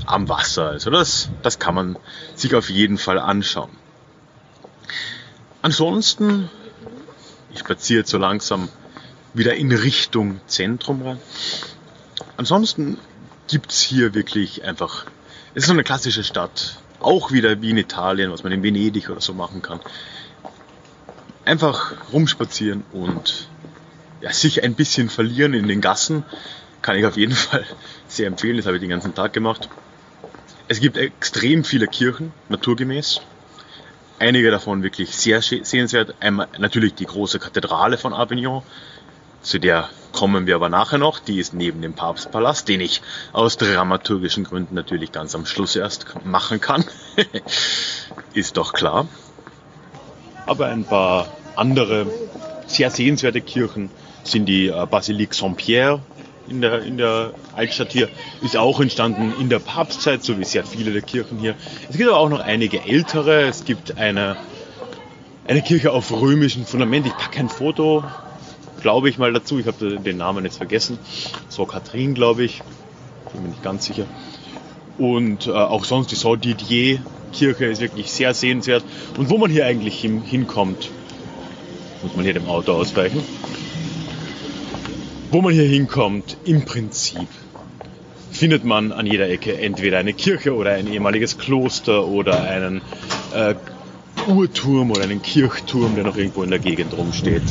am Wasser. Also das, das kann man sich auf jeden Fall anschauen. Ansonsten, ich spaziere jetzt so langsam wieder in Richtung Zentrum rein. Ansonsten gibt's hier wirklich einfach, es ist so eine klassische Stadt, auch wieder wie in Italien, was man in Venedig oder so machen kann. Einfach rumspazieren und ja, sich ein bisschen verlieren in den Gassen, kann ich auf jeden Fall sehr empfehlen. Das habe ich den ganzen Tag gemacht. Es gibt extrem viele Kirchen, naturgemäß. Einige davon wirklich sehr sehenswert. Einmal natürlich die große Kathedrale von Avignon, zu der kommen wir aber nachher noch. Die ist neben dem Papstpalast, den ich aus dramaturgischen Gründen natürlich ganz am Schluss erst machen kann. ist doch klar. Aber ein paar andere sehr sehenswerte Kirchen sind die äh, Basilique Saint-Pierre in der, in der Altstadt hier. Ist auch entstanden in der Papstzeit, so wie sehr viele der Kirchen hier. Es gibt aber auch noch einige ältere. Es gibt eine, eine Kirche auf römischem Fundament. Ich packe ein Foto, glaube ich mal dazu. Ich habe den Namen jetzt vergessen. So Katrin, glaube ich. Bin mir nicht ganz sicher. Und äh, auch sonst die Saint-Didier Kirche ist wirklich sehr sehenswert. Und wo man hier eigentlich hin, hinkommt, muss man hier dem Auto ausweichen. Wo man hier hinkommt, im Prinzip findet man an jeder Ecke entweder eine Kirche oder ein ehemaliges Kloster oder einen äh, Uhrturm oder einen Kirchturm, der noch irgendwo in der Gegend rumsteht.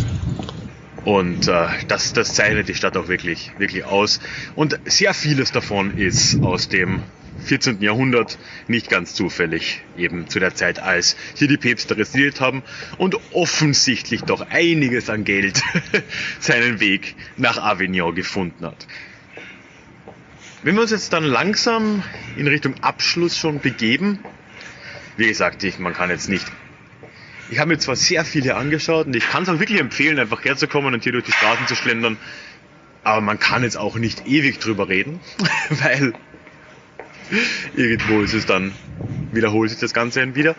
Und äh, das, das zeichnet die Stadt auch wirklich, wirklich aus. Und sehr vieles davon ist aus dem 14. Jahrhundert nicht ganz zufällig, eben zu der Zeit, als hier die Päpste residiert haben und offensichtlich doch einiges an Geld seinen Weg nach Avignon gefunden hat. Wenn wir uns jetzt dann langsam in Richtung Abschluss schon begeben, wie gesagt, ich, man kann jetzt nicht. Ich habe mir zwar sehr viele angeschaut und ich kann es auch wirklich empfehlen, einfach herzukommen und hier durch die Straßen zu schlendern, aber man kann jetzt auch nicht ewig drüber reden, weil irgendwo ist es dann, wiederholt sich das Ganze wieder.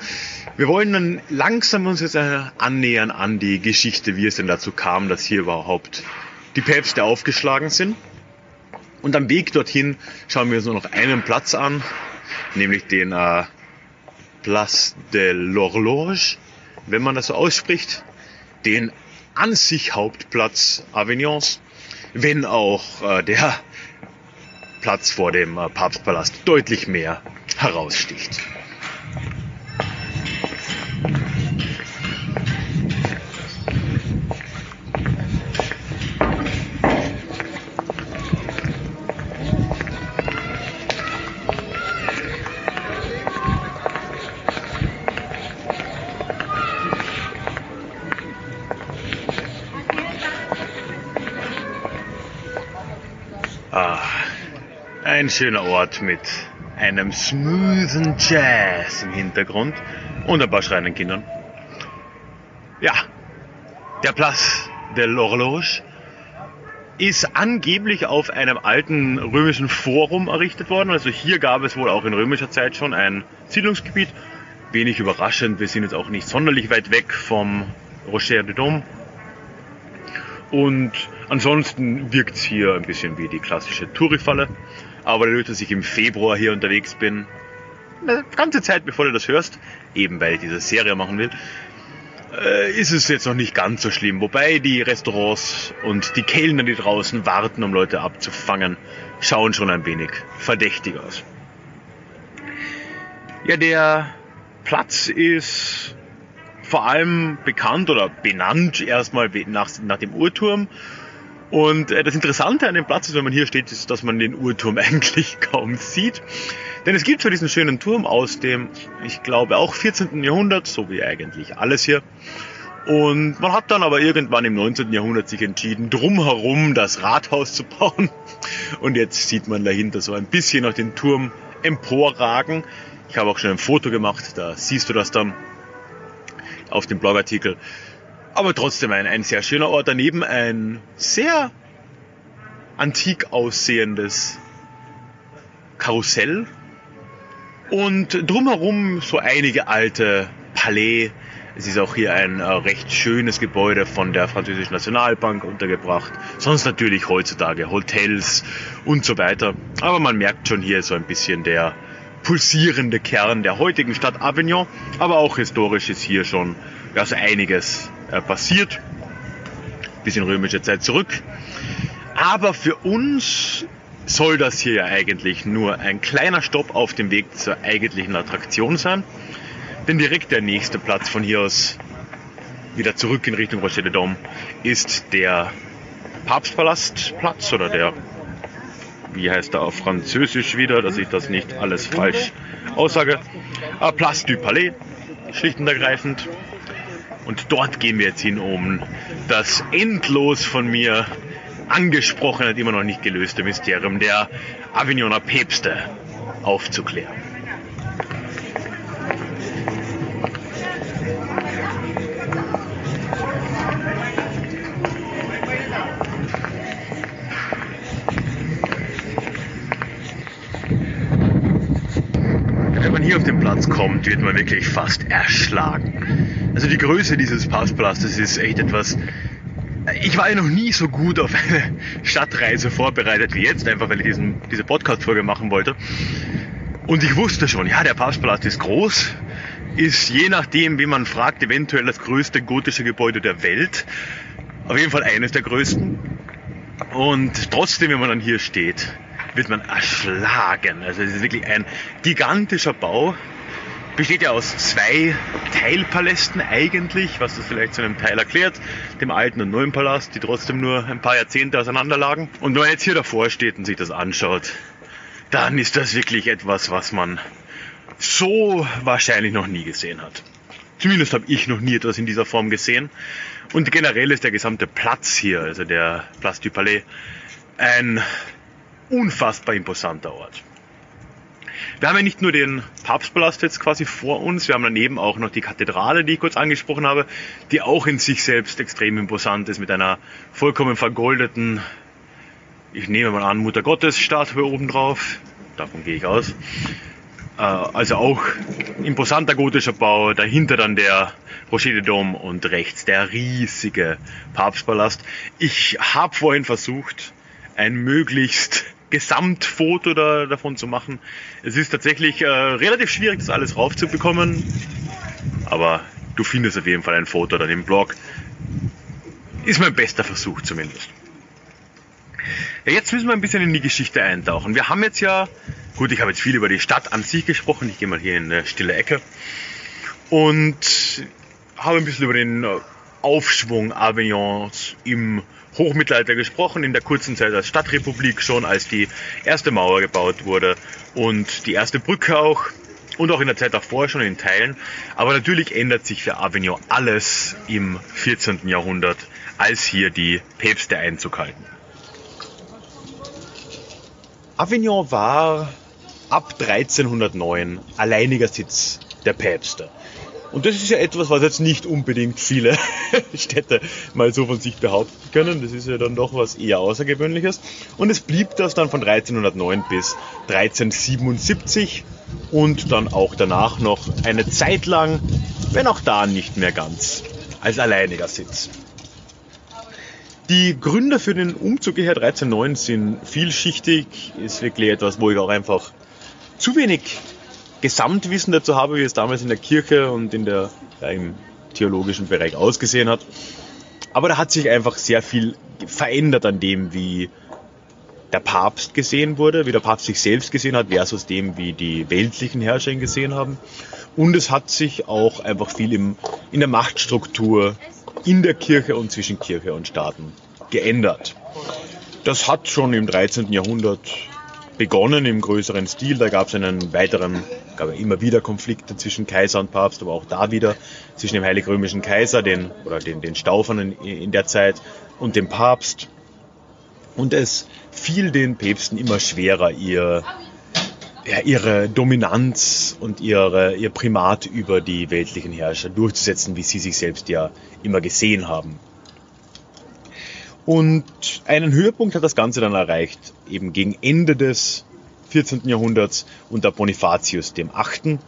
Wir wollen dann langsam uns jetzt annähern an die Geschichte, wie es denn dazu kam, dass hier überhaupt die Päpste aufgeschlagen sind. Und am Weg dorthin schauen wir uns nur noch einen Platz an, nämlich den äh, Place de l'Horloge, wenn man das so ausspricht, den an sich Hauptplatz Avignons, wenn auch äh, der Platz vor dem äh, Papstpalast deutlich mehr heraussticht. Ein schöner Ort mit einem smoothen Jazz im Hintergrund und ein paar schreienden Kindern. Ja, der Place de l'Horloge ist angeblich auf einem alten römischen Forum errichtet worden. Also hier gab es wohl auch in römischer Zeit schon ein Siedlungsgebiet. Wenig überraschend, wir sind jetzt auch nicht sonderlich weit weg vom Rocher de Dom. Und ansonsten wirkt es hier ein bisschen wie die klassische Tourifalle. Aber dadurch, dass ich im Februar hier unterwegs bin, eine ganze Zeit bevor du das hörst, eben weil ich diese Serie machen will, äh, ist es jetzt noch nicht ganz so schlimm. Wobei die Restaurants und die Kellner, die draußen warten, um Leute abzufangen, schauen schon ein wenig verdächtig aus. Ja, der Platz ist vor allem bekannt oder benannt erstmal nach, nach dem Uhrturm und äh, das Interessante an dem Platz ist, wenn man hier steht, ist, dass man den Uhrturm eigentlich kaum sieht. Denn es gibt zwar diesen schönen Turm aus dem, ich glaube, auch 14. Jahrhundert, so wie eigentlich alles hier. Und man hat dann aber irgendwann im 19. Jahrhundert sich entschieden, drumherum das Rathaus zu bauen. Und jetzt sieht man dahinter so ein bisschen noch den Turm emporragen. Ich habe auch schon ein Foto gemacht, da siehst du das dann auf dem Blogartikel. Aber trotzdem ein, ein sehr schöner Ort. Daneben ein sehr antik aussehendes Karussell. Und drumherum so einige alte Palais. Es ist auch hier ein äh, recht schönes Gebäude von der französischen Nationalbank untergebracht. Sonst natürlich heutzutage Hotels und so weiter. Aber man merkt schon hier so ein bisschen der pulsierende Kern der heutigen Stadt Avignon. Aber auch historisch ist hier schon ja, so einiges äh, passiert. Bis in römische Zeit zurück. Aber für uns soll das hier ja eigentlich nur ein kleiner Stopp auf dem Weg zur eigentlichen Attraktion sein. Denn direkt der nächste Platz von hier aus wieder zurück in Richtung Rocher de Dom ist der Papstpalastplatz oder der, wie heißt er auf Französisch wieder, dass ich das nicht alles falsch aussage. Ah, Place du Palais, schlicht und ergreifend. Und dort gehen wir jetzt hin, um das endlos von mir angesprochene, immer noch nicht gelöste Mysterium der Avignoner Päpste aufzuklären. Hier auf den Platz kommt, wird man wirklich fast erschlagen. Also die Größe dieses Passpalastes ist echt etwas. Ich war ja noch nie so gut auf eine Stadtreise vorbereitet wie jetzt, einfach weil ich diesen, diese Podcast-Folge machen wollte. Und ich wusste schon, ja, der Passpalast ist groß, ist je nachdem, wie man fragt, eventuell das größte gotische Gebäude der Welt. Auf jeden Fall eines der größten. Und trotzdem, wenn man dann hier steht, wird man erschlagen. Also es ist wirklich ein gigantischer Bau. Besteht ja aus zwei Teilpalästen eigentlich, was das vielleicht zu einem Teil erklärt, dem alten und neuen Palast, die trotzdem nur ein paar Jahrzehnte auseinander lagen. Und wenn man jetzt hier davor steht und sich das anschaut, dann ist das wirklich etwas, was man so wahrscheinlich noch nie gesehen hat. Zumindest habe ich noch nie etwas in dieser Form gesehen. Und generell ist der gesamte Platz hier, also der Place du Palais, ein unfassbar imposanter Ort. Wir haben ja nicht nur den Papstpalast jetzt quasi vor uns, wir haben daneben auch noch die Kathedrale, die ich kurz angesprochen habe, die auch in sich selbst extrem imposant ist mit einer vollkommen vergoldeten, ich nehme mal an, Mutter Gottes Statue oben drauf. Davon gehe ich aus. Äh, also auch imposanter gotischer Bau, dahinter dann der Rocher de Dom und rechts der riesige Papstpalast. Ich habe vorhin versucht, ein möglichst Gesamtfoto da, davon zu machen. Es ist tatsächlich äh, relativ schwierig, das alles raufzubekommen, aber du findest auf jeden Fall ein Foto dann im Blog. Ist mein bester Versuch zumindest. Ja, jetzt müssen wir ein bisschen in die Geschichte eintauchen. Wir haben jetzt ja Gut, ich habe jetzt viel über die Stadt an sich gesprochen. Ich gehe mal hier in eine stille Ecke und habe ein bisschen über den Aufschwung Avignons im Hochmittelalter gesprochen, in der kurzen Zeit als Stadtrepublik schon, als die erste Mauer gebaut wurde und die erste Brücke auch und auch in der Zeit davor schon in Teilen. Aber natürlich ändert sich für Avignon alles im 14. Jahrhundert, als hier die Päpste Einzug halten. Avignon war ab 1309 alleiniger Sitz der Päpste. Und das ist ja etwas, was jetzt nicht unbedingt viele Städte mal so von sich behaupten können. Das ist ja dann doch was eher Außergewöhnliches. Und es blieb das dann von 1309 bis 1377 und dann auch danach noch eine Zeit lang, wenn auch da nicht mehr ganz, als alleiniger Sitz. Die Gründe für den Umzug hierher 1309 sind vielschichtig, ist wirklich etwas, wo ich auch einfach zu wenig Gesamtwissen dazu habe, wie es damals in der Kirche und in der, ja, im theologischen Bereich ausgesehen hat. Aber da hat sich einfach sehr viel verändert an dem, wie der Papst gesehen wurde, wie der Papst sich selbst gesehen hat, versus dem, wie die weltlichen Herrscher ihn gesehen haben. Und es hat sich auch einfach viel im, in der Machtstruktur in der Kirche und zwischen Kirche und Staaten geändert. Das hat schon im 13. Jahrhundert begonnen im größeren Stil. Da gab es einen weiteren, gab immer wieder Konflikte zwischen Kaiser und Papst, aber auch da wieder zwischen dem Heilig-Römischen Kaiser, den, oder den, den Staufern in, in der Zeit, und dem Papst. Und es fiel den Päpsten immer schwerer, ihr, ja, ihre Dominanz und ihre, ihr Primat über die weltlichen Herrscher durchzusetzen, wie sie sich selbst ja immer gesehen haben. Und einen Höhepunkt hat das Ganze dann erreicht, eben gegen Ende des 14. Jahrhunderts unter Bonifatius dem Achten,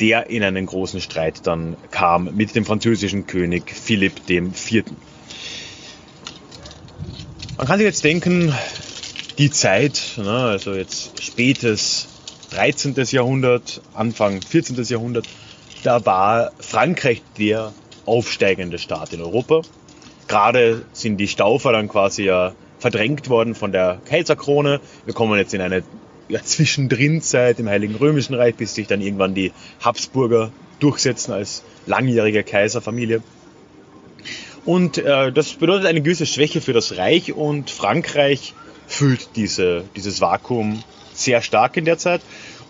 der in einen großen Streit dann kam mit dem französischen König Philipp dem. Man kann sich jetzt denken, die Zeit, ne, also jetzt spätes 13. Jahrhundert, Anfang 14. Jahrhundert, da war Frankreich der aufsteigende Staat in Europa. Gerade sind die Staufer dann quasi ja verdrängt worden von der Kaiserkrone. Wir kommen jetzt in eine ja, Zwischendrinzeit im Heiligen Römischen Reich, bis sich dann irgendwann die Habsburger durchsetzen als langjährige Kaiserfamilie. Und äh, das bedeutet eine gewisse Schwäche für das Reich und Frankreich füllt diese, dieses Vakuum sehr stark in der Zeit.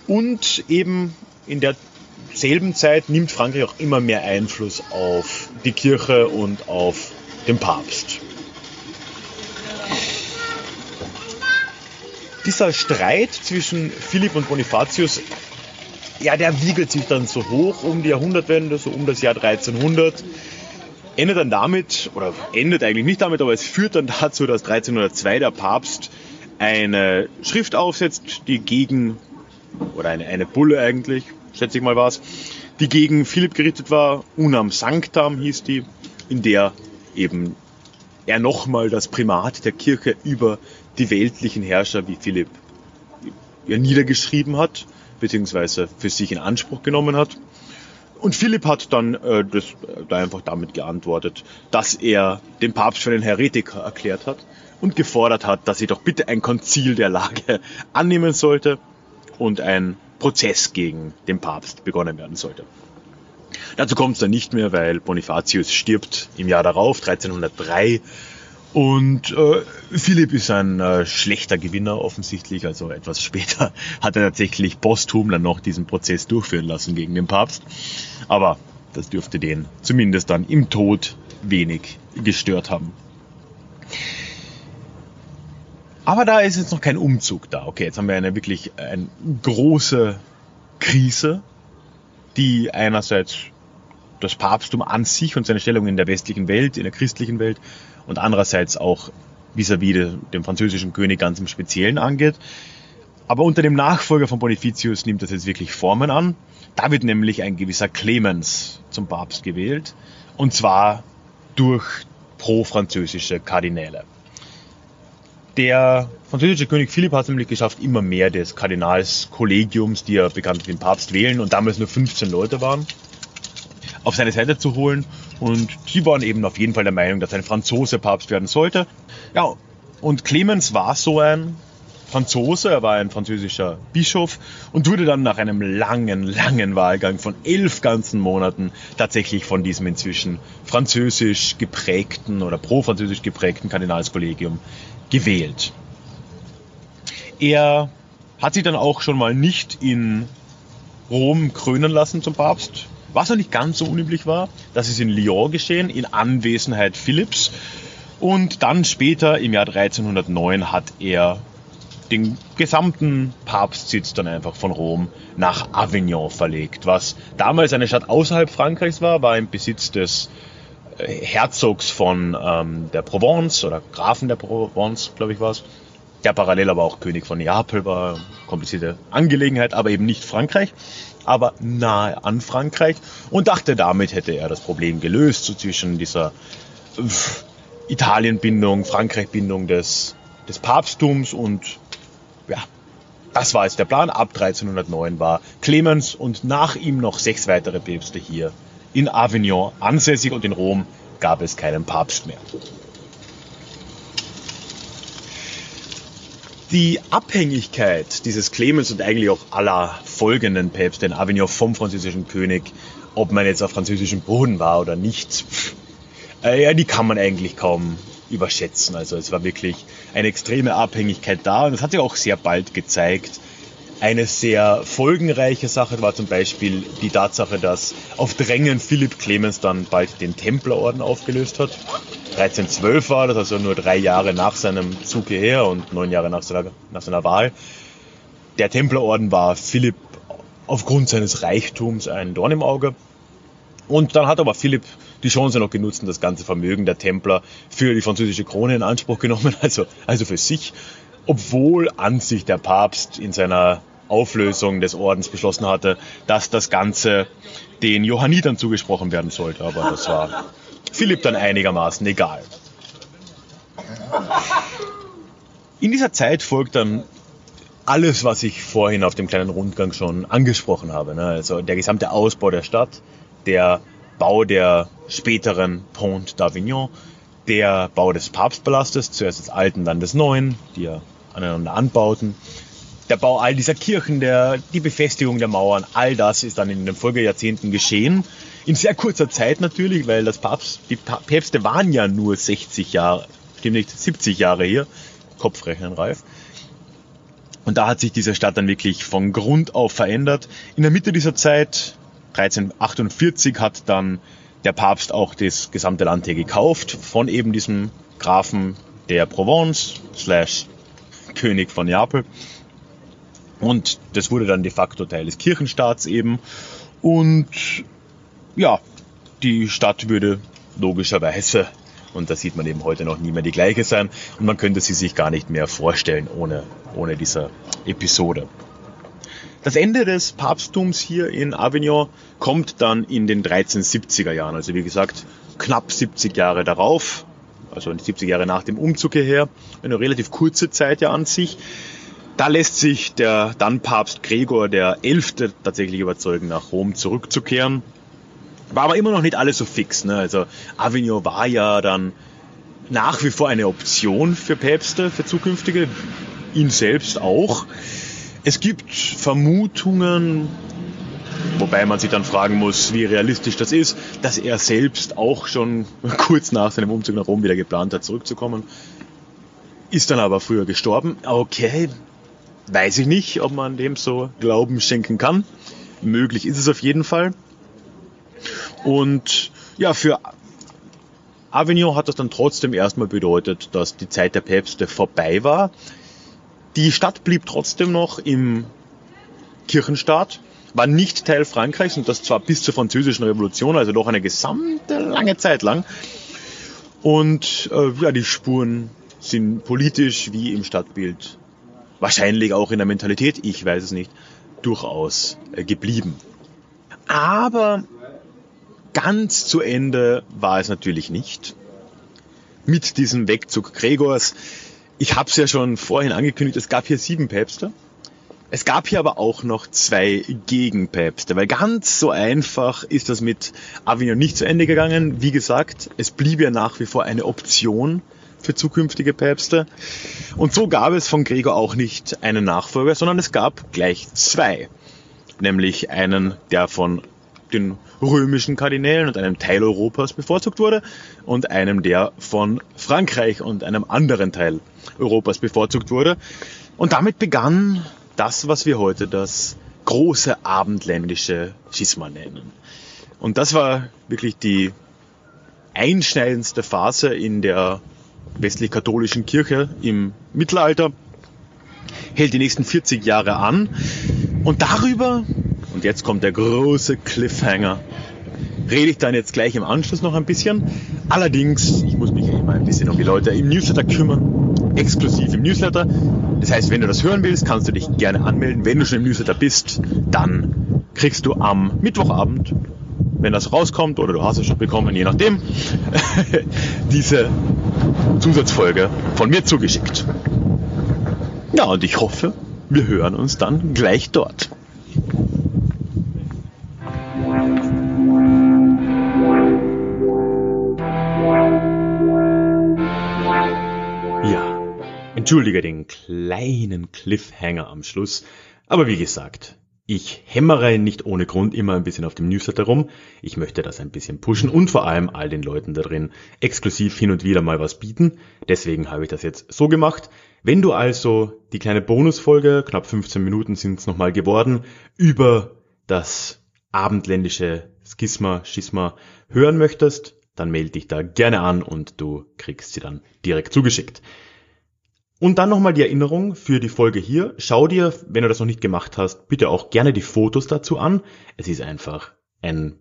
Und eben in derselben Zeit nimmt Frankreich auch immer mehr Einfluss auf die Kirche und auf dem Papst. Dieser Streit zwischen Philipp und Bonifatius, ja, der wiegelt sich dann so hoch um die Jahrhundertwende, so um das Jahr 1300. Endet dann damit, oder endet eigentlich nicht damit, aber es führt dann dazu, dass 1302 der Papst eine Schrift aufsetzt, die gegen, oder eine, eine Bulle eigentlich, schätze ich mal war es, die gegen Philipp gerichtet war, Unam Sanctam hieß die, in der eben er nochmal das Primat der Kirche über die weltlichen Herrscher wie Philipp ja, niedergeschrieben hat, beziehungsweise für sich in Anspruch genommen hat. Und Philipp hat dann äh, das, da einfach damit geantwortet, dass er den Papst für einen Heretiker erklärt hat und gefordert hat, dass sie doch bitte ein Konzil der Lage annehmen sollte und ein Prozess gegen den Papst begonnen werden sollte. Dazu kommt es dann nicht mehr, weil Bonifatius stirbt im Jahr darauf, 1303. Und äh, Philipp ist ein äh, schlechter Gewinner offensichtlich, also etwas später hat er tatsächlich posthum dann noch diesen Prozess durchführen lassen gegen den Papst. Aber das dürfte den zumindest dann im Tod wenig gestört haben. Aber da ist jetzt noch kein Umzug da. Okay, jetzt haben wir eine wirklich eine große Krise, die einerseits das Papsttum an sich und seine Stellung in der westlichen Welt, in der christlichen Welt und andererseits auch vis-à-vis -vis dem französischen König ganz im Speziellen angeht. Aber unter dem Nachfolger von Bonifatius nimmt das jetzt wirklich Formen an. Da wird nämlich ein gewisser Clemens zum Papst gewählt. Und zwar durch pro-französische Kardinäle. Der französische König Philipp hat es nämlich geschafft, immer mehr des Kardinalskollegiums, die ja bekanntlich den Papst wählen und damals nur 15 Leute waren, auf seine Seite zu holen. Und die waren eben auf jeden Fall der Meinung, dass ein Franzose Papst werden sollte. Ja, und Clemens war so ein Franzose, er war ein französischer Bischof und wurde dann nach einem langen, langen Wahlgang von elf ganzen Monaten tatsächlich von diesem inzwischen französisch geprägten oder pro-französisch geprägten Kardinalskollegium gewählt. Er hat sich dann auch schon mal nicht in Rom krönen lassen zum Papst, was noch nicht ganz so unüblich war. Das ist in Lyon geschehen, in Anwesenheit Philipps. Und dann später, im Jahr 1309, hat er den gesamten Papstsitz dann einfach von Rom nach Avignon verlegt, was damals eine Stadt außerhalb Frankreichs war, war im Besitz des Herzogs von ähm, der Provence oder Grafen der Provence, glaube ich war es. Der parallel aber auch König von Neapel war, komplizierte Angelegenheit, aber eben nicht Frankreich, aber nahe an Frankreich und dachte, damit hätte er das Problem gelöst, so zwischen dieser Italienbindung, Frankreichbindung des, des Papsttums und ja, das war jetzt der Plan. Ab 1309 war Clemens und nach ihm noch sechs weitere Päpste hier in Avignon ansässig und in Rom gab es keinen Papst mehr. Die Abhängigkeit dieses Clemens und eigentlich auch aller folgenden Päpste in Avignon vom französischen König, ob man jetzt auf französischem Boden war oder nicht, äh, ja, die kann man eigentlich kaum überschätzen. Also es war wirklich eine extreme Abhängigkeit da und das hat sich auch sehr bald gezeigt, eine sehr folgenreiche Sache war zum Beispiel die Tatsache, dass auf Drängen Philipp Clemens dann bald den Templerorden aufgelöst hat. 1312 war das, also nur drei Jahre nach seinem Zug hierher und neun Jahre nach seiner, nach seiner Wahl. Der Templerorden war Philipp aufgrund seines Reichtums ein Dorn im Auge. Und dann hat aber Philipp die Chance noch genutzt und das ganze Vermögen der Templer für die französische Krone in Anspruch genommen, also, also für sich obwohl an sich der Papst in seiner Auflösung des Ordens beschlossen hatte, dass das Ganze den Johannitern zugesprochen werden sollte. Aber das war Philipp dann einigermaßen egal. In dieser Zeit folgt dann alles, was ich vorhin auf dem kleinen Rundgang schon angesprochen habe. Ne? Also der gesamte Ausbau der Stadt, der Bau der späteren Pont d'Avignon, der Bau des Papstpalastes, zuerst des alten, dann des neuen, die ja aneinander anbauten. Der Bau all dieser Kirchen, der, die Befestigung der Mauern, all das ist dann in den Folgejahrzehnten geschehen. In sehr kurzer Zeit natürlich, weil das Papst, die Päpste waren ja nur 60 Jahre, stimmt nicht, 70 Jahre hier. Kopfrechnen, Ralf. Und da hat sich diese Stadt dann wirklich von Grund auf verändert. In der Mitte dieser Zeit, 1348, hat dann der Papst auch das gesamte Land hier gekauft von eben diesem Grafen der Provence slash König von Neapel. Und das wurde dann de facto Teil des Kirchenstaats eben. Und ja, die Stadt würde logischerweise, und das sieht man eben heute noch nie mehr die gleiche sein, und man könnte sie sich gar nicht mehr vorstellen ohne, ohne diese Episode. Das Ende des Papsttums hier in Avignon kommt dann in den 1370er Jahren, also wie gesagt knapp 70 Jahre darauf, also 70 Jahre nach dem Umzug hierher, eine relativ kurze Zeit ja an sich. Da lässt sich der dann Papst Gregor der Elfte tatsächlich überzeugen, nach Rom zurückzukehren. War aber immer noch nicht alles so fix. Ne? Also Avignon war ja dann nach wie vor eine Option für Päpste, für zukünftige, ihn selbst auch. Es gibt Vermutungen, wobei man sich dann fragen muss, wie realistisch das ist, dass er selbst auch schon kurz nach seinem Umzug nach Rom wieder geplant hat, zurückzukommen. Ist dann aber früher gestorben. Okay, weiß ich nicht, ob man dem so Glauben schenken kann. Möglich ist es auf jeden Fall. Und ja, für Avignon hat das dann trotzdem erstmal bedeutet, dass die Zeit der Päpste vorbei war. Die Stadt blieb trotzdem noch im Kirchenstaat, war nicht Teil Frankreichs und das zwar bis zur französischen Revolution, also doch eine gesamte lange Zeit lang. Und äh, ja, die Spuren sind politisch wie im Stadtbild, wahrscheinlich auch in der Mentalität, ich weiß es nicht, durchaus äh, geblieben. Aber ganz zu Ende war es natürlich nicht. Mit diesem Wegzug Gregors. Ich habe es ja schon vorhin angekündigt, es gab hier sieben Päpste. Es gab hier aber auch noch zwei Gegenpäpste, weil ganz so einfach ist das mit Avignon nicht zu Ende gegangen. Wie gesagt, es blieb ja nach wie vor eine Option für zukünftige Päpste. Und so gab es von Gregor auch nicht einen Nachfolger, sondern es gab gleich zwei. Nämlich einen, der von den römischen Kardinälen und einem Teil Europas bevorzugt wurde und einem, der von Frankreich und einem anderen Teil Europas bevorzugt wurde. Und damit begann das, was wir heute das große abendländische Schisma nennen. Und das war wirklich die einschneidendste Phase in der westlich-katholischen Kirche im Mittelalter, hält die nächsten 40 Jahre an. Und darüber und jetzt kommt der große Cliffhanger. Rede ich dann jetzt gleich im Anschluss noch ein bisschen. Allerdings, ich muss mich immer ein bisschen um die Leute im Newsletter kümmern. Exklusiv im Newsletter. Das heißt, wenn du das hören willst, kannst du dich gerne anmelden. Wenn du schon im Newsletter bist, dann kriegst du am Mittwochabend, wenn das rauskommt, oder du hast es schon bekommen, je nachdem, diese Zusatzfolge von mir zugeschickt. Ja, und ich hoffe, wir hören uns dann gleich dort. Entschuldige den kleinen Cliffhanger am Schluss, aber wie gesagt, ich hämmere nicht ohne Grund immer ein bisschen auf dem Newsletter rum. Ich möchte das ein bisschen pushen und vor allem all den Leuten da drin exklusiv hin und wieder mal was bieten. Deswegen habe ich das jetzt so gemacht. Wenn du also die kleine Bonusfolge, knapp 15 Minuten sind es nochmal geworden, über das abendländische Schisma, Schisma hören möchtest, dann melde dich da gerne an und du kriegst sie dann direkt zugeschickt. Und dann nochmal die Erinnerung für die Folge hier. Schau dir, wenn du das noch nicht gemacht hast, bitte auch gerne die Fotos dazu an. Es ist einfach ein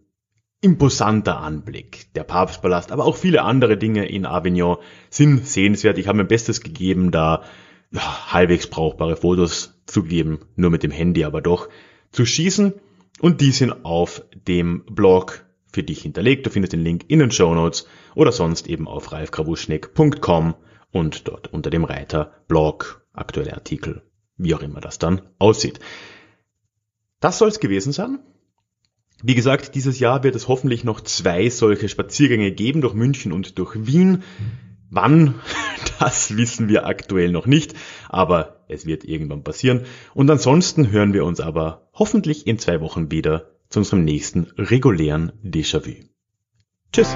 imposanter Anblick. Der Papstpalast, aber auch viele andere Dinge in Avignon sind sehenswert. Ich habe mein Bestes gegeben, da ja, halbwegs brauchbare Fotos zu geben, nur mit dem Handy aber doch zu schießen. Und die sind auf dem Blog für dich hinterlegt. Du findest den Link in den Show Notes oder sonst eben auf ralfkrawuschnick.com und dort unter dem Reiter Blog, aktuelle Artikel, wie auch immer das dann aussieht. Das soll es gewesen sein. Wie gesagt, dieses Jahr wird es hoffentlich noch zwei solche Spaziergänge geben durch München und durch Wien. Wann, das wissen wir aktuell noch nicht, aber es wird irgendwann passieren. Und ansonsten hören wir uns aber hoffentlich in zwei Wochen wieder zu unserem nächsten regulären Déjà-vu. Tschüss!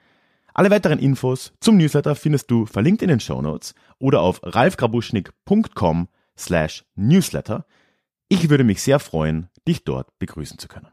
Alle weiteren Infos zum Newsletter findest du verlinkt in den Show Notes oder auf ralfgrabuschnik.com slash newsletter. Ich würde mich sehr freuen, dich dort begrüßen zu können.